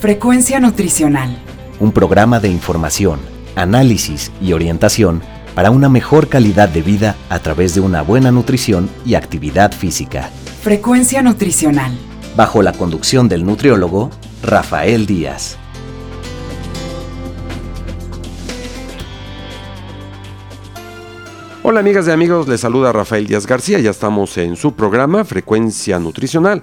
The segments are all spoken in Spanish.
Frecuencia Nutricional. Un programa de información, análisis y orientación para una mejor calidad de vida a través de una buena nutrición y actividad física. Frecuencia Nutricional. Bajo la conducción del nutriólogo Rafael Díaz. Hola amigas y amigos, les saluda Rafael Díaz García, ya estamos en su programa Frecuencia Nutricional,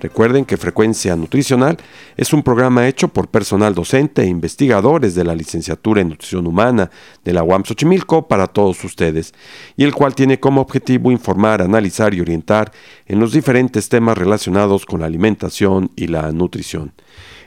Recuerden que Frecuencia Nutricional es un programa hecho por personal docente e investigadores de la licenciatura en Nutrición Humana de la UAM Xochimilco para todos ustedes, y el cual tiene como objetivo informar, analizar y orientar en los diferentes temas relacionados con la alimentación y la nutrición.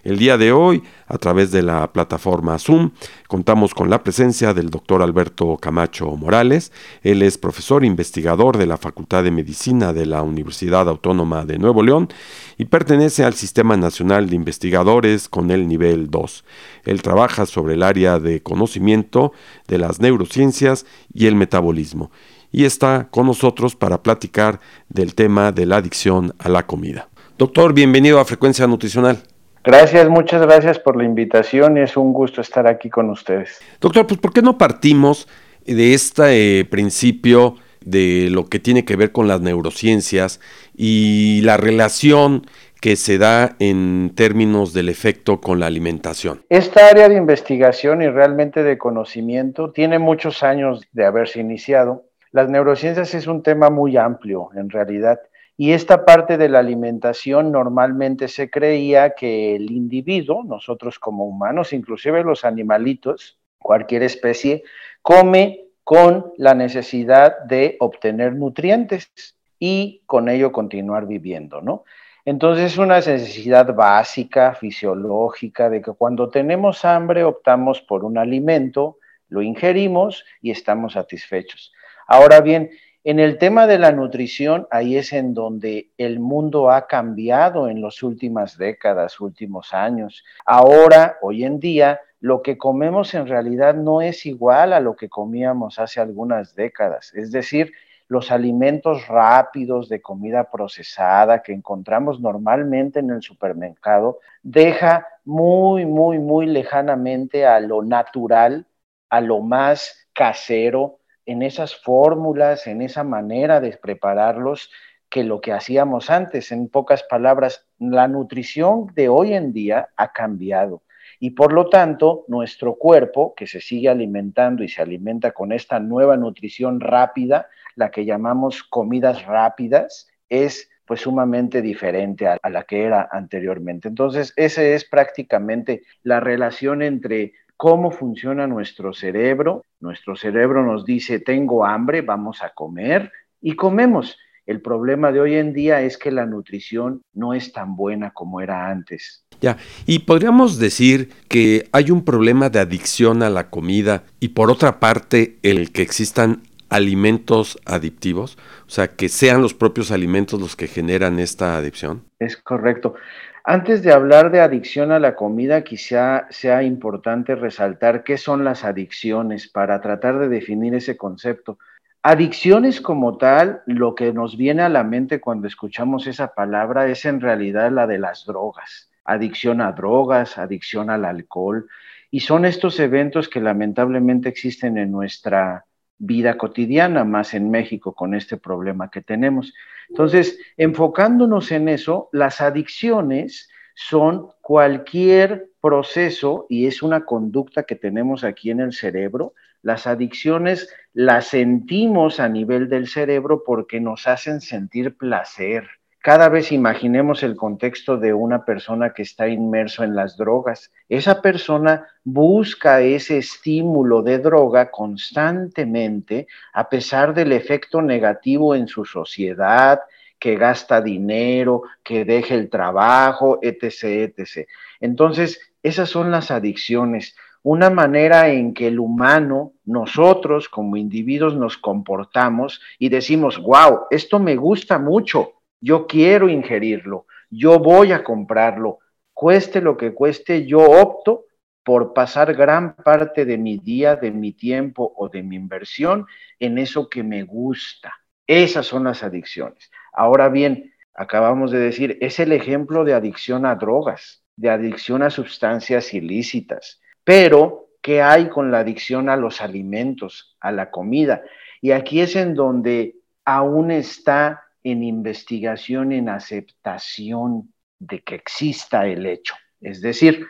El día de hoy, a través de la plataforma Zoom, contamos con la presencia del doctor Alberto Camacho Morales. Él es profesor investigador de la Facultad de Medicina de la Universidad Autónoma de Nuevo León y pertenece al Sistema Nacional de Investigadores con el nivel 2. Él trabaja sobre el área de conocimiento de las neurociencias y el metabolismo y está con nosotros para platicar del tema de la adicción a la comida. Doctor, bienvenido a Frecuencia Nutricional. Gracias, muchas gracias por la invitación y es un gusto estar aquí con ustedes. Doctor, pues ¿por qué no partimos de este eh, principio de lo que tiene que ver con las neurociencias y la relación que se da en términos del efecto con la alimentación. Esta área de investigación y realmente de conocimiento tiene muchos años de haberse iniciado. Las neurociencias es un tema muy amplio en realidad y esta parte de la alimentación normalmente se creía que el individuo, nosotros como humanos, inclusive los animalitos, cualquier especie, come con la necesidad de obtener nutrientes y con ello continuar viviendo, ¿no? Entonces es una necesidad básica, fisiológica, de que cuando tenemos hambre optamos por un alimento, lo ingerimos y estamos satisfechos. Ahora bien, en el tema de la nutrición, ahí es en donde el mundo ha cambiado en las últimas décadas, últimos años. Ahora, hoy en día, lo que comemos en realidad no es igual a lo que comíamos hace algunas décadas. Es decir, los alimentos rápidos de comida procesada que encontramos normalmente en el supermercado deja muy, muy, muy lejanamente a lo natural, a lo más casero, en esas fórmulas, en esa manera de prepararlos que lo que hacíamos antes. En pocas palabras, la nutrición de hoy en día ha cambiado y por lo tanto nuestro cuerpo, que se sigue alimentando y se alimenta con esta nueva nutrición rápida, la que llamamos comidas rápidas, es pues sumamente diferente a, la que era anteriormente. Entonces, esa es prácticamente la relación entre cómo funciona nuestro cerebro. Nuestro cerebro nos dice, tengo hambre, vamos a comer y comemos. El problema de hoy en día es que la nutrición no es tan buena como era antes. Ya, y podríamos decir que hay un problema de adicción a la comida y por otra parte el que existan alimentos adictivos, o sea, que sean los propios alimentos los que generan esta adicción. Es correcto. Antes de hablar de adicción a la comida, quizá sea importante resaltar qué son las adicciones para tratar de definir ese concepto. Adicciones como tal, lo que nos viene a la mente cuando escuchamos esa palabra es en realidad la de las drogas. Adicción a drogas, adicción al alcohol. Y son estos eventos que lamentablemente existen en nuestra vida cotidiana, más en México con este problema que tenemos. Entonces, enfocándonos en eso, las adicciones son cualquier proceso y es una conducta que tenemos aquí en el cerebro. Las adicciones las sentimos a nivel del cerebro porque nos hacen sentir placer, cada vez imaginemos el contexto de una persona que está inmerso en las drogas. Esa persona busca ese estímulo de droga constantemente a pesar del efecto negativo en su sociedad, que gasta dinero, que deje el trabajo, etc., etc. Entonces, esas son las adicciones. Una manera en que el humano, nosotros como individuos nos comportamos y decimos, wow, esto me gusta mucho, yo quiero ingerirlo, yo voy a comprarlo, cueste lo que cueste, yo opto por pasar gran parte de mi día, de mi tiempo o de mi inversión en eso que me gusta. Esas son las adicciones. Ahora bien, acabamos de decir, es el ejemplo de adicción a drogas, de adicción a sustancias ilícitas. Pero, ¿qué hay con la adicción a los alimentos, a la comida? Y aquí es en donde aún está en investigación, en aceptación de que exista el hecho. Es decir,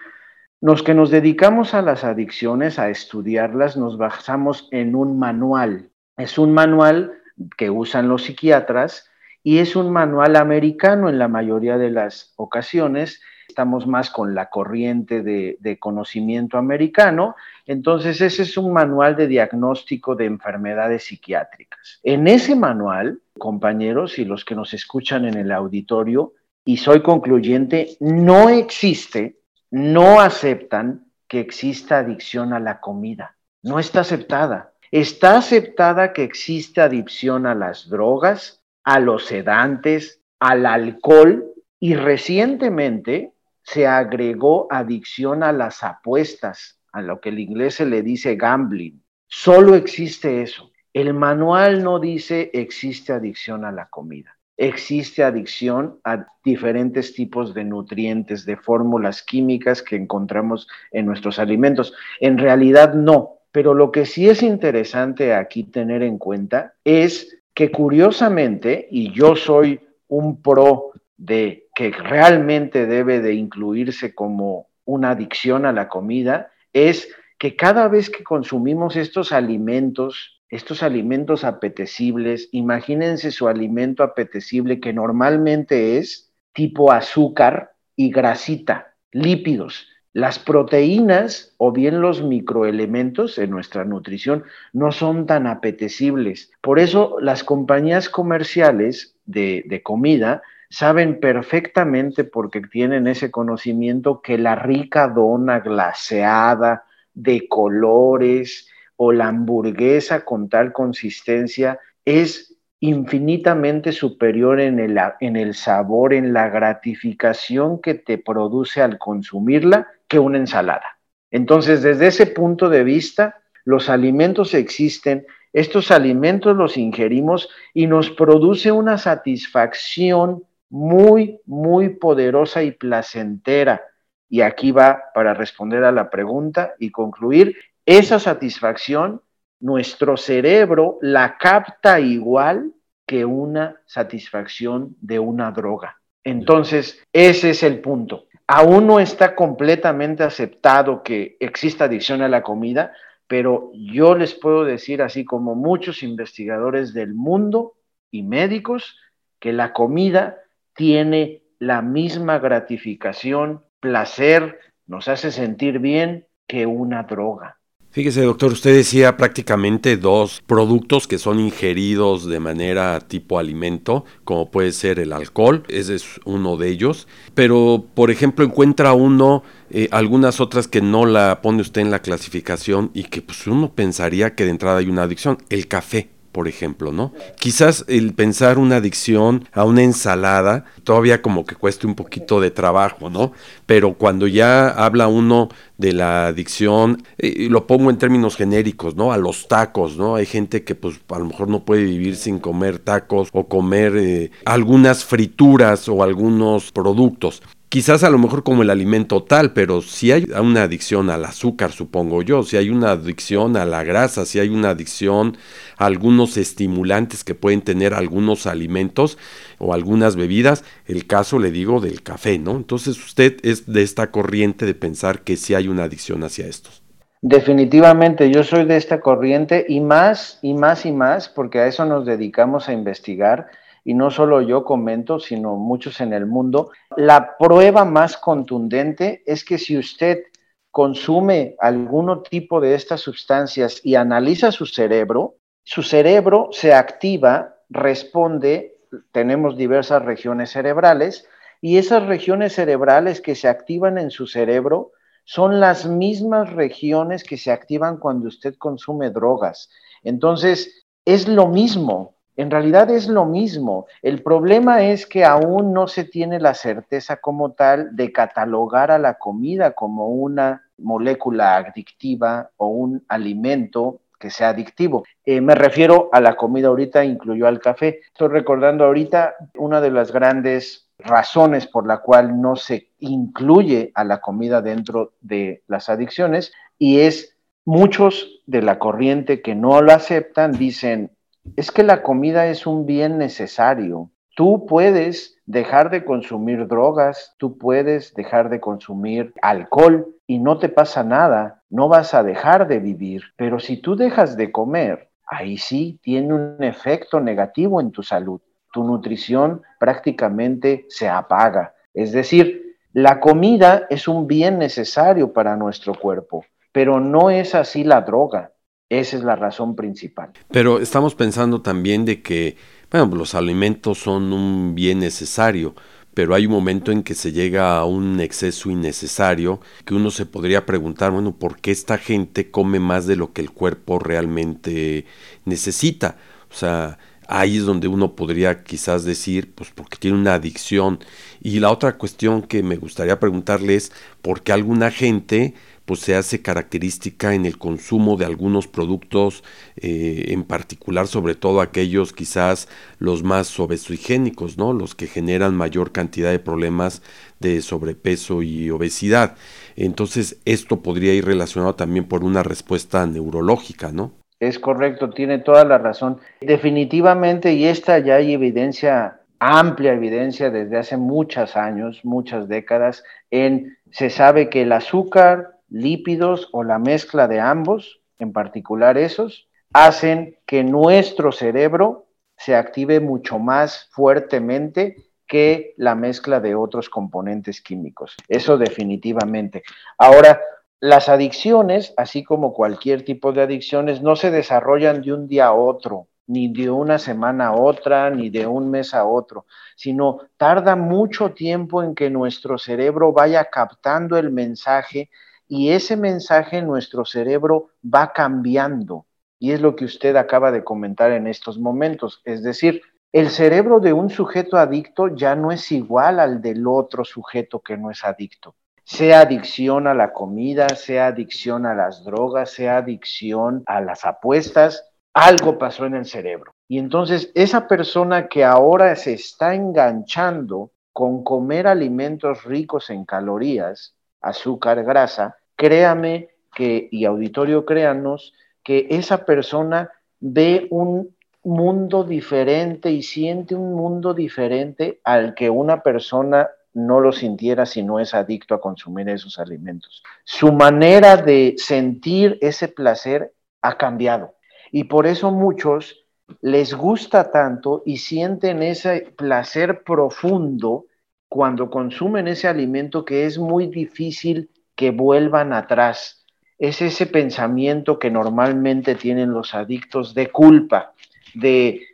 los que nos dedicamos a las adicciones, a estudiarlas, nos basamos en un manual. Es un manual que usan los psiquiatras y es un manual americano en la mayoría de las ocasiones. Estamos más con la corriente de, conocimiento americano. Entonces, ese es un manual de diagnóstico de enfermedades psiquiátricas. En ese manual, compañeros y los que nos escuchan en el auditorio, y soy concluyente, no existe no aceptan que exista adicción a la comida. No está aceptada. Está aceptada que existe adicción a las drogas, a los sedantes, al alcohol y recientemente se agregó adicción a las apuestas, a lo que el inglés se le dice gambling. Solo existe eso. El manual no dice existe adicción a la comida existe adicción a diferentes tipos de nutrientes, de fórmulas químicas que encontramos en nuestros alimentos. En realidad no, pero lo que sí es interesante aquí tener en cuenta es que curiosamente, y yo soy un pro de que realmente debe de incluirse como una adicción a la comida, es que cada vez que consumimos estos alimentos estos alimentos apetecibles, imagínense su alimento apetecible que normalmente es tipo azúcar y grasita, lípidos. Las proteínas o bien los microelementos en nuestra nutrición no son tan apetecibles. Por eso las compañías comerciales de, de comida saben perfectamente porque tienen ese conocimiento que la rica dona glaseada de colores, o la hamburguesa con tal consistencia es infinitamente superior en el, en el sabor, en la gratificación que te produce al consumirla que una ensalada. Entonces, desde ese punto de vista, los alimentos existen, estos alimentos los ingerimos y nos produce una satisfacción muy, muy poderosa y placentera. Y aquí va para responder a la pregunta y concluir, esa satisfacción, nuestro cerebro la capta igual que una satisfacción de una droga. Entonces, ese es el punto. Aún no está completamente aceptado que exista adicción a la comida, pero yo les puedo decir, así como muchos investigadores del mundo y médicos, que la comida tiene la misma gratificación, placer, nos hace sentir bien que una droga. Fíjese, doctor, usted decía prácticamente dos productos que son ingeridos de manera tipo alimento, como puede ser el alcohol, ese es uno de ellos, pero por ejemplo encuentra uno eh, algunas otras que no la pone usted en la clasificación y que pues uno pensaría que de entrada hay una adicción, el café por ejemplo, ¿no? Quizás el pensar una adicción a una ensalada todavía como que cueste un poquito de trabajo, ¿no? Pero cuando ya habla uno de la adicción, eh, lo pongo en términos genéricos, ¿no? A los tacos, ¿no? Hay gente que pues a lo mejor no puede vivir sin comer tacos o comer eh, algunas frituras o algunos productos quizás a lo mejor como el alimento tal, pero si hay una adicción al azúcar, supongo yo, si hay una adicción a la grasa, si hay una adicción a algunos estimulantes que pueden tener algunos alimentos o algunas bebidas, el caso le digo del café, ¿no? Entonces usted es de esta corriente de pensar que sí hay una adicción hacia estos. Definitivamente, yo soy de esta corriente y más y más y más, porque a eso nos dedicamos a investigar y no solo yo comento, sino muchos en el mundo, la prueba más contundente es que si usted consume algún tipo de estas sustancias y analiza su cerebro, su cerebro se activa, responde, tenemos diversas regiones cerebrales, y esas regiones cerebrales que se activan en su cerebro son las mismas regiones que se activan cuando usted consume drogas. Entonces, es lo mismo, en realidad es lo mismo. El problema es que aún no se tiene la certeza como tal de catalogar a la comida como una molécula adictiva o un alimento que sea adictivo. Eh, me refiero a la comida ahorita, incluyó al café. Estoy recordando ahorita una de las grandes razones por la cual no se incluye a la comida dentro de las adicciones y es muchos de la corriente que no lo aceptan dicen, es que la comida es un bien necesario. Tú puedes dejar de consumir drogas, tú puedes dejar de consumir alcohol y no te pasa nada, no vas a dejar de vivir. Pero si tú dejas de comer, ahí sí tiene un efecto negativo en tu salud. Tu nutrición prácticamente se apaga. Es decir, la comida es un bien necesario para nuestro cuerpo, pero no es así la droga. Esa es la razón principal. Pero estamos pensando también de que, bueno, los alimentos son un bien necesario, pero hay un momento en que se llega a un exceso innecesario que uno se podría preguntar, bueno, ¿por qué esta gente come más de lo que el cuerpo realmente necesita? O sea, ahí es donde uno podría quizás decir, pues porque tiene una adicción. Y la otra cuestión que me gustaría preguntarle es, ¿por qué alguna gente pues se hace característica en el consumo de algunos productos, eh, en particular sobre todo aquellos quizás los más obesoigénicos, ¿no? los que generan mayor cantidad de problemas de sobrepeso y obesidad. Entonces esto podría ir relacionado también por una respuesta neurológica, ¿no? Es correcto, tiene toda la razón. Definitivamente, y esta ya hay evidencia, amplia evidencia desde hace muchos años, muchas décadas, en se sabe que el azúcar, lípidos o la mezcla de ambos, en particular esos, hacen que nuestro cerebro se active mucho más fuertemente que la mezcla de otros componentes químicos. Eso definitivamente. Ahora, las adicciones, así como cualquier tipo de adicciones, no se desarrollan de un día a otro, ni de una semana a otra, ni de un mes a otro, sino tarda mucho tiempo en que nuestro cerebro vaya captando el mensaje y ese mensaje en nuestro cerebro va cambiando. Y es lo que usted acaba de comentar en estos momentos. Es decir, el cerebro de un sujeto adicto ya no es igual al del otro sujeto que no es adicto. Sea adicción a la comida, sea adicción a las drogas, sea adicción a las apuestas, algo pasó en el cerebro. Y entonces esa persona que ahora se está enganchando con comer alimentos ricos en calorías, azúcar, grasa, créame que, y auditorio, créanos, que esa persona ve un mundo diferente y siente un mundo diferente al que una persona no lo sintiera si no es adicto a consumir esos alimentos. Su manera de sentir ese placer ha cambiado y por eso muchos les gusta tanto y sienten ese placer profundo cuando consumen ese alimento que es muy difícil que vuelvan atrás. Es ese pensamiento que normalmente tienen los adictos de culpa, de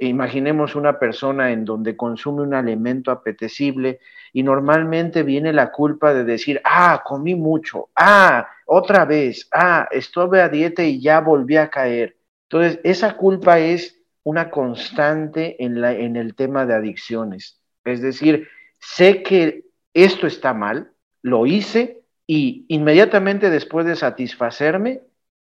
imaginemos una persona en donde consume un alimento apetecible y normalmente viene la culpa de decir, ah, comí mucho, ah, otra vez, ah, estuve a dieta y ya volví a caer. Entonces, esa culpa es una constante en, la, en el tema de adicciones. Es decir, sé que esto está mal, lo hice y inmediatamente después de satisfacerme,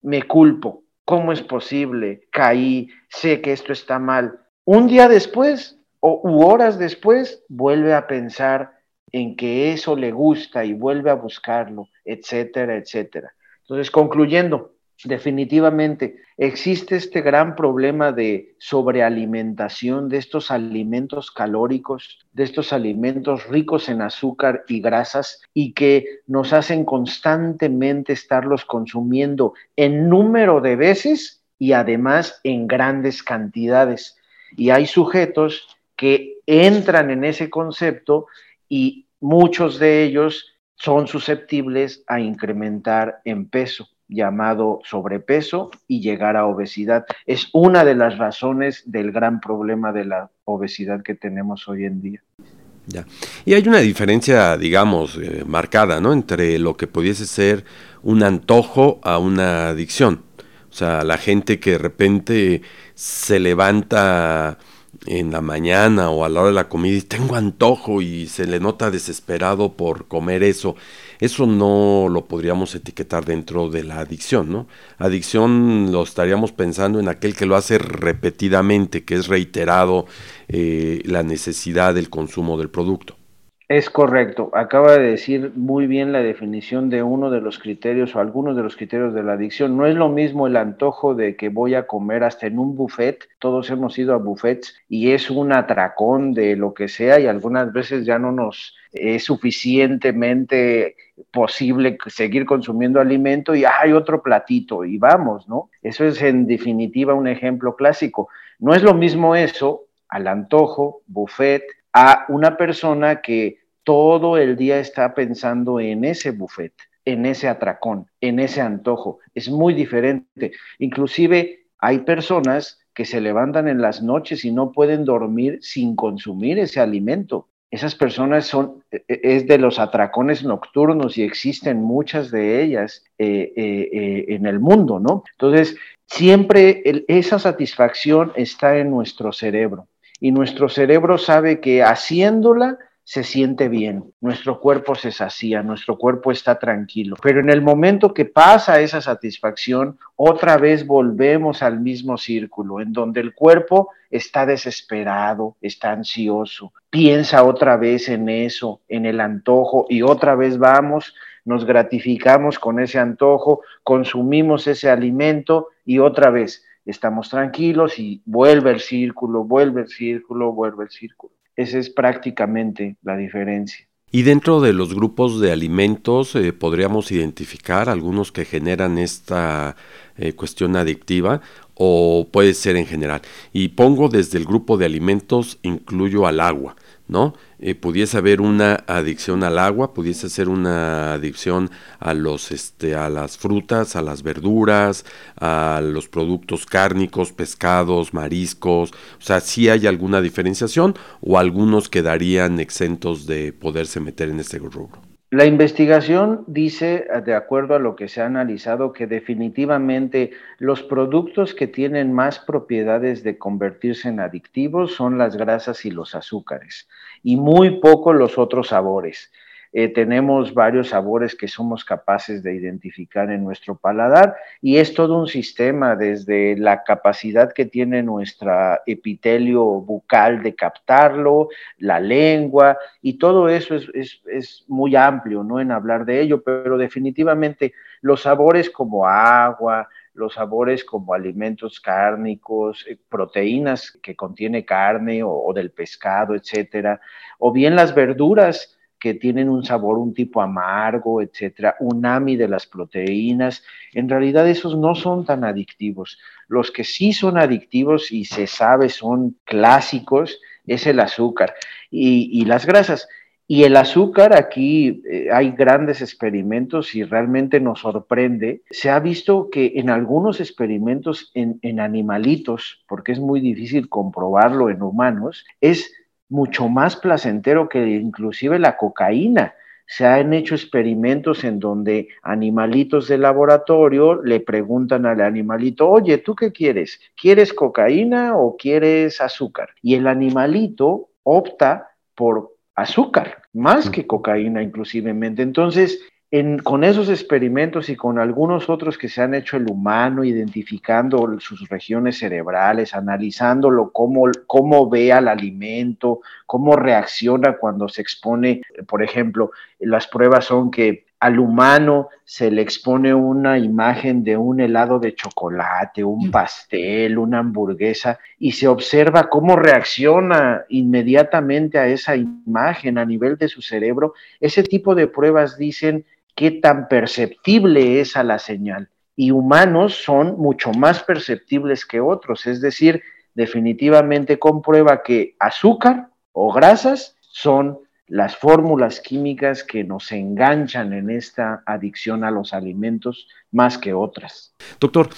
me culpo. ¿Cómo es posible? Caí, sé que esto está mal. Un día después o u horas después, vuelve a pensar en que eso le gusta y vuelve a buscarlo, etcétera, etcétera. Entonces, concluyendo, Definitivamente existe este gran problema de sobrealimentación de estos alimentos calóricos, de estos alimentos ricos en azúcar y grasas y que nos hacen constantemente estarlos consumiendo en número de veces y además en grandes cantidades. Y hay sujetos que entran en ese concepto y muchos de ellos son susceptibles a incrementar en peso llamado sobrepeso y llegar a obesidad. Es una de las razones del gran problema de la obesidad que tenemos hoy en día. Ya. Y hay una diferencia, digamos, eh, marcada, ¿no? Entre lo que pudiese ser un antojo a una adicción. O sea, la gente que de repente se levanta en la mañana o a la hora de la comida y tengo antojo y se le nota desesperado por comer eso. Eso no lo podríamos etiquetar dentro de la adicción, ¿no? Adicción lo estaríamos pensando en aquel que lo hace repetidamente, que es reiterado eh, la necesidad del consumo del producto. Es correcto. Acaba de decir muy bien la definición de uno de los criterios o algunos de los criterios de la adicción. No es lo mismo el antojo de que voy a comer hasta en un buffet. Todos hemos ido a buffets y es un atracón de lo que sea y algunas veces ya no nos es suficientemente posible seguir consumiendo alimento y hay otro platito y vamos, ¿no? Eso es en definitiva un ejemplo clásico. No es lo mismo eso al antojo, buffet, a una persona que todo el día está pensando en ese buffet, en ese atracón, en ese antojo. Es muy diferente. Inclusive hay personas que se levantan en las noches y no pueden dormir sin consumir ese alimento. Esas personas son, e, e, es de los atracones nocturnos y existen muchas de ellas eh, eh, eh, en el mundo, ¿no? Entonces, siempre esa satisfacción está en nuestro cerebro y nuestro cerebro sabe que haciéndola se siente bien, nuestro cuerpo se sacía, nuestro cuerpo está tranquilo. Pero en el momento que pasa esa satisfacción, otra vez volvemos al mismo círculo, en donde el cuerpo está desesperado, está ansioso, piensa otra vez en eso, en el antojo, y otra vez vamos, nos gratificamos con ese antojo, consumimos ese alimento y otra vez estamos tranquilos y vuelve el círculo, vuelve el círculo, vuelve el círculo. Esa es prácticamente la diferencia. Y dentro de los grupos de alimentos eh, podríamos identificar algunos que generan esta eh, cuestión adictiva o puede ser en general. Y pongo desde el grupo de alimentos, incluyo al agua. ¿No? Eh, pudiese haber una adicción al agua, pudiese ser una adicción a los este a las frutas, a las verduras, a los productos cárnicos, pescados, mariscos, o sea, si hay alguna diferenciación o algunos quedarían exentos de poderse meter en este rubro. La investigación dice, de acuerdo a lo que se ha analizado, que definitivamente los productos que tienen más propiedades de convertirse en adictivos son las grasas y los azúcares, y muy poco los otros sabores. Eh, tenemos varios sabores que somos capaces de identificar en nuestro paladar y es todo un sistema desde la capacidad que tiene nuestra epitelio bucal de captarlo, la lengua y todo eso es, es muy amplio, ¿no? En hablar de ello, pero definitivamente los sabores como agua, los sabores como alimentos cárnicos, eh, proteínas que contiene carne o, o, del pescado, etcétera, o bien las verduras que tienen un sabor un tipo amargo, etcétera, unami de las proteínas. En realidad esos no son tan adictivos. Los que sí son adictivos y se sabe son clásicos es el azúcar y, las grasas. Y el azúcar, aquí eh, hay grandes experimentos y realmente nos sorprende. Se ha visto que en algunos experimentos en, en animalitos, porque es muy difícil comprobarlo en humanos, es mucho más placentero que inclusive la cocaína. Se han hecho experimentos en donde animalitos de laboratorio le preguntan al animalito, oye, ¿tú qué quieres? ¿Quieres cocaína o quieres azúcar? Y el animalito opta por azúcar, más que cocaína inclusivemente. Entonces, con esos experimentos y con algunos otros que se han hecho el humano, identificando sus regiones cerebrales, analizándolo, cómo, cómo ve al alimento, cómo reacciona cuando se expone, por ejemplo, las pruebas son que al humano se le expone una imagen de un helado de chocolate, un mm. pastel, una hamburguesa, y se observa cómo reacciona inmediatamente a esa imagen a nivel de su cerebro. Ese tipo de pruebas dicen qué tan perceptible es a la señal. Y humanos son mucho más perceptibles que otros, es decir, definitivamente comprueba que azúcar o grasas son las fórmulas químicas que nos enganchan en esta adicción a los alimentos más que otras. Doctor,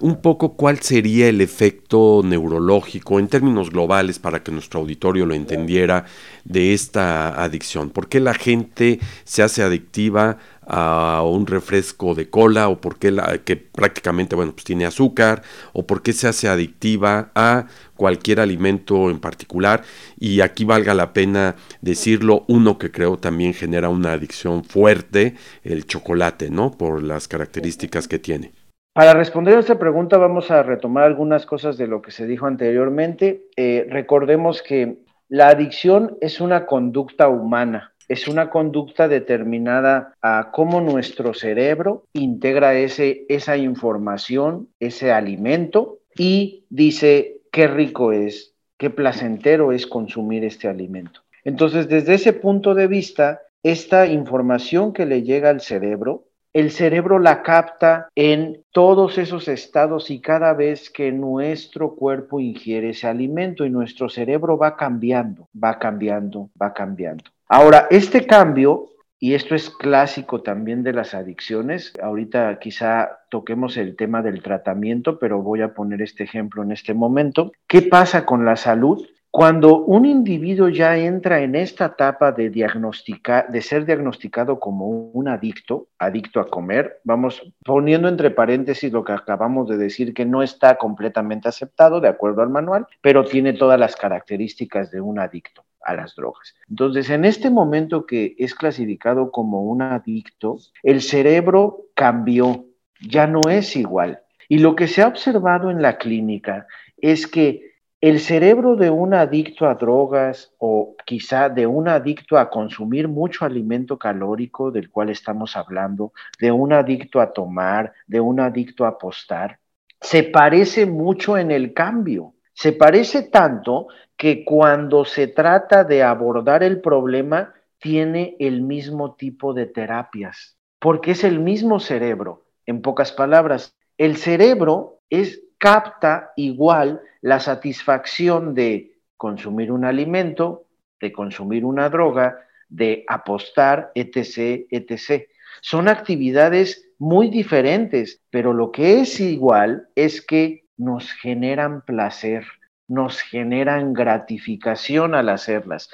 un poco cuál sería el efecto neurológico en términos globales para que nuestro auditorio lo entendiera de esta adicción. ¿Por qué la gente se hace adictiva a un refresco de cola o por qué que prácticamente bueno pues tiene azúcar o por qué se hace adictiva a cualquier alimento en particular. Y aquí valga la pena decirlo uno que creo también genera una adicción fuerte el chocolate no por las características que tiene. Para responder a esta pregunta vamos a retomar algunas cosas de lo que se dijo anteriormente. Eh, recordemos que la adicción es una conducta humana es una conducta determinada a cómo nuestro cerebro integra ese, esa información, ese alimento y dice qué rico es, qué placentero es consumir este alimento. Entonces, desde ese punto de vista, esta información que le llega al cerebro, el cerebro la capta en todos esos estados y cada vez que nuestro cuerpo ingiere ese alimento y nuestro cerebro va cambiando, va cambiando, va cambiando. Ahora, este cambio, y esto es clásico también de las adicciones, ahorita quizá toquemos el tema del tratamiento, pero voy a poner este ejemplo en este momento. ¿Qué pasa con la salud? Cuando un individuo ya entra en esta etapa de, diagnosticar, de ser diagnosticado como un adicto, adicto a comer, vamos poniendo entre paréntesis lo que acabamos de decir, que no está completamente aceptado de acuerdo al manual, pero tiene todas las características de un adicto a las drogas. Entonces, en este momento que es clasificado como un adicto, el cerebro cambió, ya no es igual. Y lo que se ha observado en la clínica es que el cerebro de un adicto a drogas o quizá de un adicto a consumir mucho alimento calórico del cual estamos hablando, de un adicto a tomar, de un adicto a apostar, se parece mucho en el cambio. Se parece tanto que cuando se trata de abordar el problema, tiene el mismo tipo de terapias, porque es el mismo cerebro. En pocas palabras, el cerebro es, capta igual la satisfacción de consumir un alimento, de consumir una droga, de apostar, etc., etc. Son actividades muy diferentes, pero lo que es igual es que nos generan placer, nos generan gratificación al hacerlas.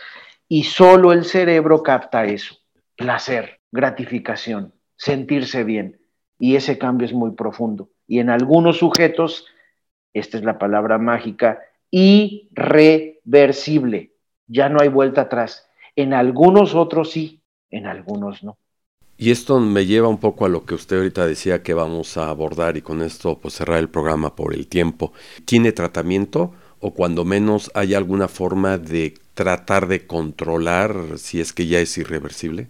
Y solo el cerebro capta eso, placer, gratificación, sentirse bien. Y ese cambio es muy profundo. Y en algunos sujetos, esta es la palabra mágica, irreversible. Ya no hay vuelta atrás. En algunos otros sí, en algunos no. Y esto me lleva un poco a lo que usted ahorita decía que vamos a abordar y con esto pues cerrar el programa por el tiempo. ¿Tiene tratamiento o cuando menos hay alguna forma de tratar de controlar si es que ya es irreversible?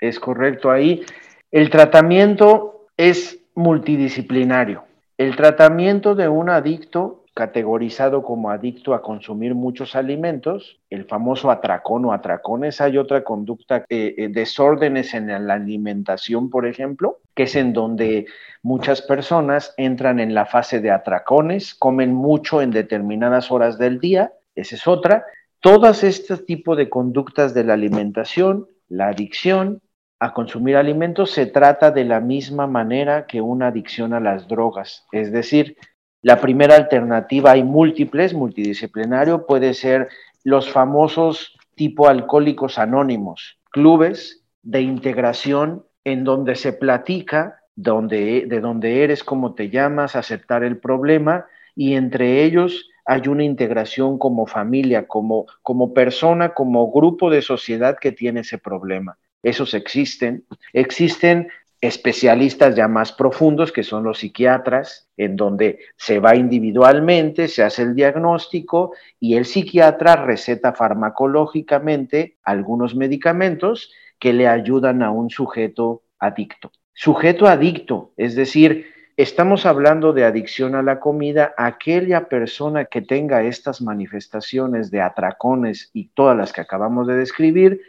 Es correcto, ahí el tratamiento es multidisciplinario. El tratamiento de un adicto categorizado como adicto a consumir muchos alimentos, el famoso atracón o atracones. Hay otra conducta, eh, eh, desórdenes en la alimentación, por ejemplo, que es en donde muchas personas entran en la fase de atracones, comen mucho en determinadas horas del día, esa es otra. Todas este tipo de conductas de la alimentación, la adicción a consumir alimentos, se trata de la misma manera que una adicción a las drogas, es decir, la primera alternativa, hay múltiples, multidisciplinario, puede ser los famosos tipo alcohólicos anónimos, clubes de integración en donde se platica donde, de dónde eres, cómo te llamas, aceptar el problema y entre ellos hay una integración como familia, como, como persona, como grupo de sociedad que tiene ese problema. Esos existen. Existen especialistas ya más profundos, que son los psiquiatras, en donde se va individualmente, se hace el diagnóstico y el psiquiatra receta farmacológicamente algunos medicamentos que le ayudan a un sujeto adicto. Sujeto adicto, es decir, estamos hablando de adicción a la comida, aquella persona que tenga estas manifestaciones de atracones y todas las que acabamos de describir,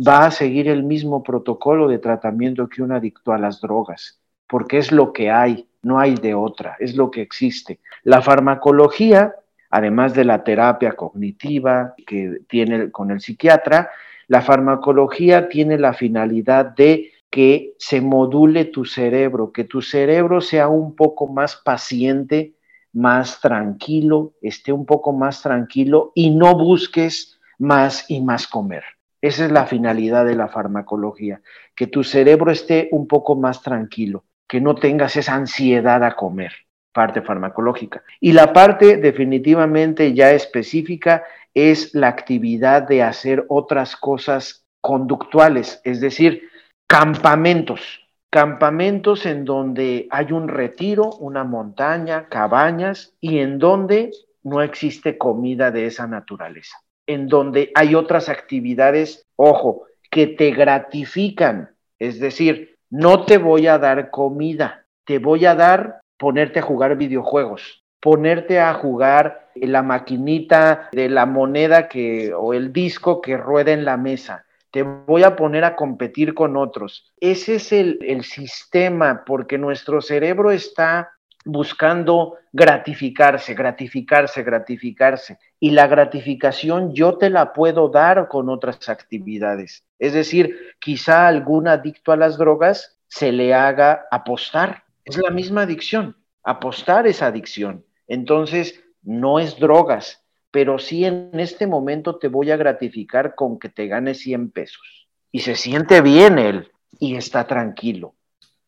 va a seguir el mismo protocolo de tratamiento que un adicto a las drogas, porque es lo que hay, no hay de otra, es lo que existe. La farmacología, además de la terapia cognitiva que tiene con el psiquiatra, La farmacología tiene la finalidad de que se module tu cerebro, que tu cerebro sea un poco más paciente, más tranquilo, esté un poco más tranquilo y no busques más y más comer. Esa es la finalidad de la farmacología, que tu cerebro esté un poco más tranquilo, que no tengas esa ansiedad a comer, parte farmacológica. Y la parte definitivamente ya específica es la actividad de hacer otras cosas conductuales, es decir, campamentos, campamentos en donde hay un retiro, una montaña, cabañas y en donde no existe comida de esa naturaleza, en donde hay otras actividades, ojo, que te gratifican, es decir, no te voy a dar comida, te voy a dar ponerte a jugar videojuegos, ponerte a jugar la maquinita de la moneda que o el disco que rueda en la mesa te voy a poner a competir con otros. Ese es el, el sistema, porque nuestro cerebro está buscando gratificarse, gratificarse, gratificarse. Y la gratificación yo te la puedo dar con otras actividades. Es decir, quizá algún adicto a las drogas se le haga apostar. Es la misma adicción. Apostar es adicción. Entonces, no es drogas, pero sí en este momento te voy a gratificar con que te gane 100 pesos. Y se siente bien él y está tranquilo.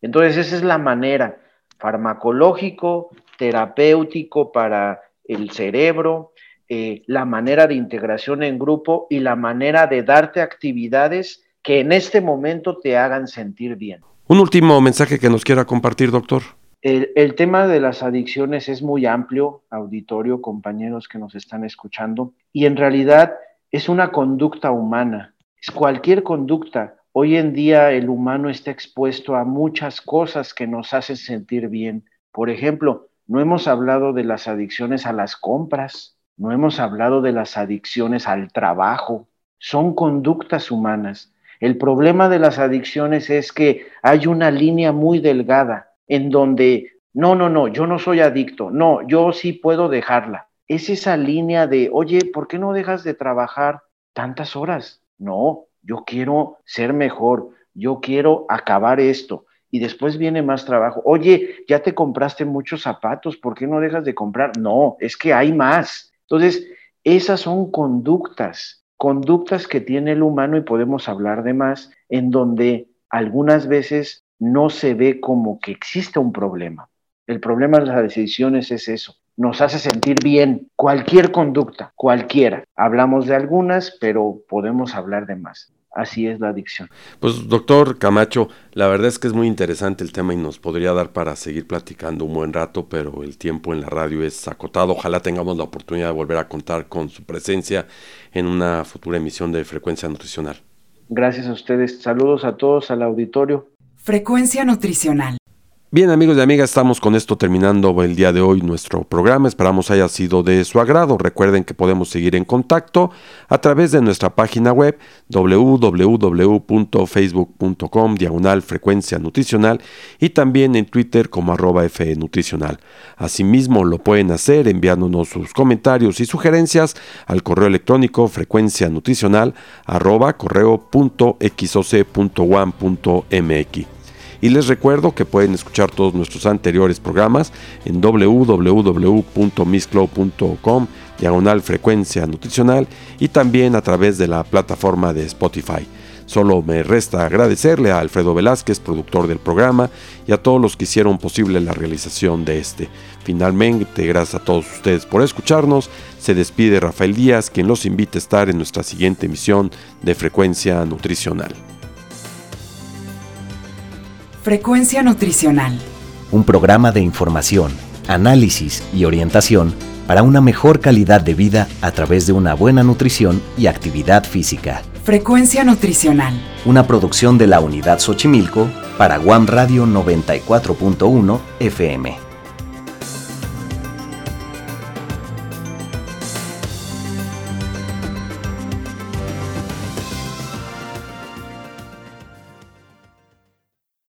Entonces esa es la manera farmacológico, terapéutico para el cerebro, eh, la manera de integración en grupo y la manera de darte actividades que en este momento te hagan sentir bien. Un último mensaje que nos quiera compartir, doctor. El, tema de las adicciones es muy amplio, auditorio, compañeros que nos están escuchando, y en realidad es una conducta humana, es cualquier conducta. Hoy en día el humano está expuesto a muchas cosas que nos hacen sentir bien. Por ejemplo, no hemos hablado de las adicciones a las compras, no hemos hablado de las adicciones al trabajo, son conductas humanas. El problema de las adicciones es que hay una línea muy delgada en donde, no, no, no, yo no soy adicto, no, yo sí puedo dejarla. Es esa línea de, oye, ¿por qué no dejas de trabajar tantas horas? No, yo quiero ser mejor, yo quiero acabar esto. Y después viene más trabajo. Oye, ya te compraste muchos zapatos, ¿por qué no dejas de comprar? No, es que hay más. Entonces, esas son conductas, conductas que tiene el humano y podemos hablar de más, en donde algunas veces no se ve como que existe un problema. El problema de las decisiones es eso. Nos hace sentir bien cualquier conducta, cualquiera. Hablamos de algunas, pero podemos hablar de más. Así es la adicción. Pues doctor Camacho, la verdad es que es muy interesante el tema y nos podría dar para seguir platicando un buen rato, pero el tiempo en la radio es acotado. Ojalá tengamos la oportunidad de volver a contar con su presencia en una futura emisión de Frecuencia Nutricional. Gracias a ustedes. Saludos a todos al auditorio. Frecuencia nutricional. Bien amigos y amigas, estamos con esto terminando el día de hoy nuestro programa. Esperamos haya sido de su agrado. Recuerden que podemos seguir en contacto a través de nuestra página web www.facebook.com diagonal frecuencia nutricional y también en Twitter como arroba F nutricional. Asimismo lo pueden hacer enviándonos sus comentarios y sugerencias al correo electrónico frecuencia nutricional arroba correo y les recuerdo que pueden escuchar todos nuestros anteriores programas en www.misclow.com diagonal frecuencia nutricional y también a través de la plataforma de Spotify. Solo me resta agradecerle a Alfredo Velázquez, productor del programa, y a todos los que hicieron posible la realización de este. Finalmente, gracias a todos ustedes por escucharnos. Se despide Rafael Díaz, quien los invita a estar en nuestra siguiente emisión de Frecuencia Nutricional. Frecuencia Nutricional. Un programa de información, análisis y orientación para una mejor calidad de vida a través de una buena nutrición y actividad física. Frecuencia Nutricional. Una producción de la Unidad Xochimilco para Guam Radio 94.1 FM.